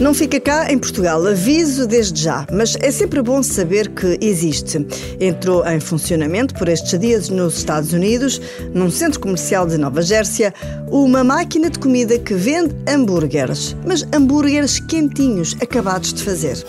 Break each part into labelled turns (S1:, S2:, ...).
S1: Não fica cá em Portugal, aviso desde já, mas é sempre bom saber que existe. Entrou em funcionamento por estes dias nos Estados Unidos, num centro comercial de Nova Gércia, uma máquina de comida que vende hambúrgueres, mas hambúrgueres quentinhos, acabados de fazer.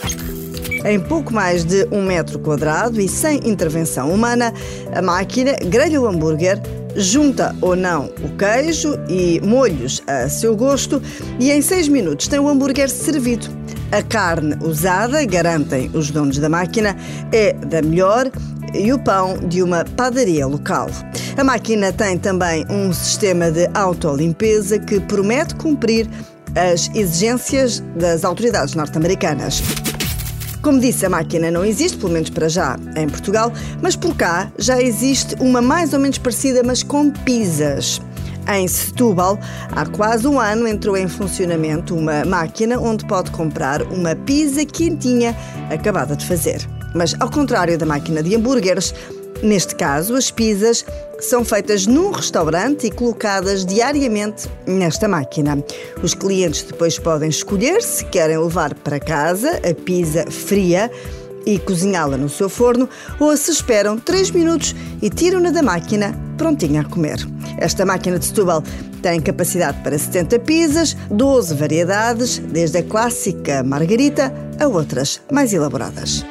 S1: Em pouco mais de um metro quadrado e sem intervenção humana, a máquina grelha o hambúrguer junta ou não o queijo e molhos a seu gosto e em seis minutos tem o hambúrguer servido. A carne usada, garantem os donos da máquina, é da melhor e o pão de uma padaria local. A máquina tem também um sistema de autolimpeza que promete cumprir as exigências das autoridades norte-americanas. Como disse, a máquina não existe, pelo menos para já, em Portugal, mas por cá já existe uma mais ou menos parecida, mas com pizzas. Em Setúbal, há quase um ano entrou em funcionamento uma máquina onde pode comprar uma pizza quentinha acabada de fazer. Mas, ao contrário da máquina de hambúrgueres, Neste caso, as pizzas são feitas num restaurante e colocadas diariamente nesta máquina. Os clientes depois podem escolher se querem levar para casa a pizza fria e cozinhá-la no seu forno ou se esperam 3 minutos e tiram-na da máquina prontinha a comer. Esta máquina de Setúbal tem capacidade para 70 pizzas, 12 variedades, desde a clássica margarita a outras mais elaboradas.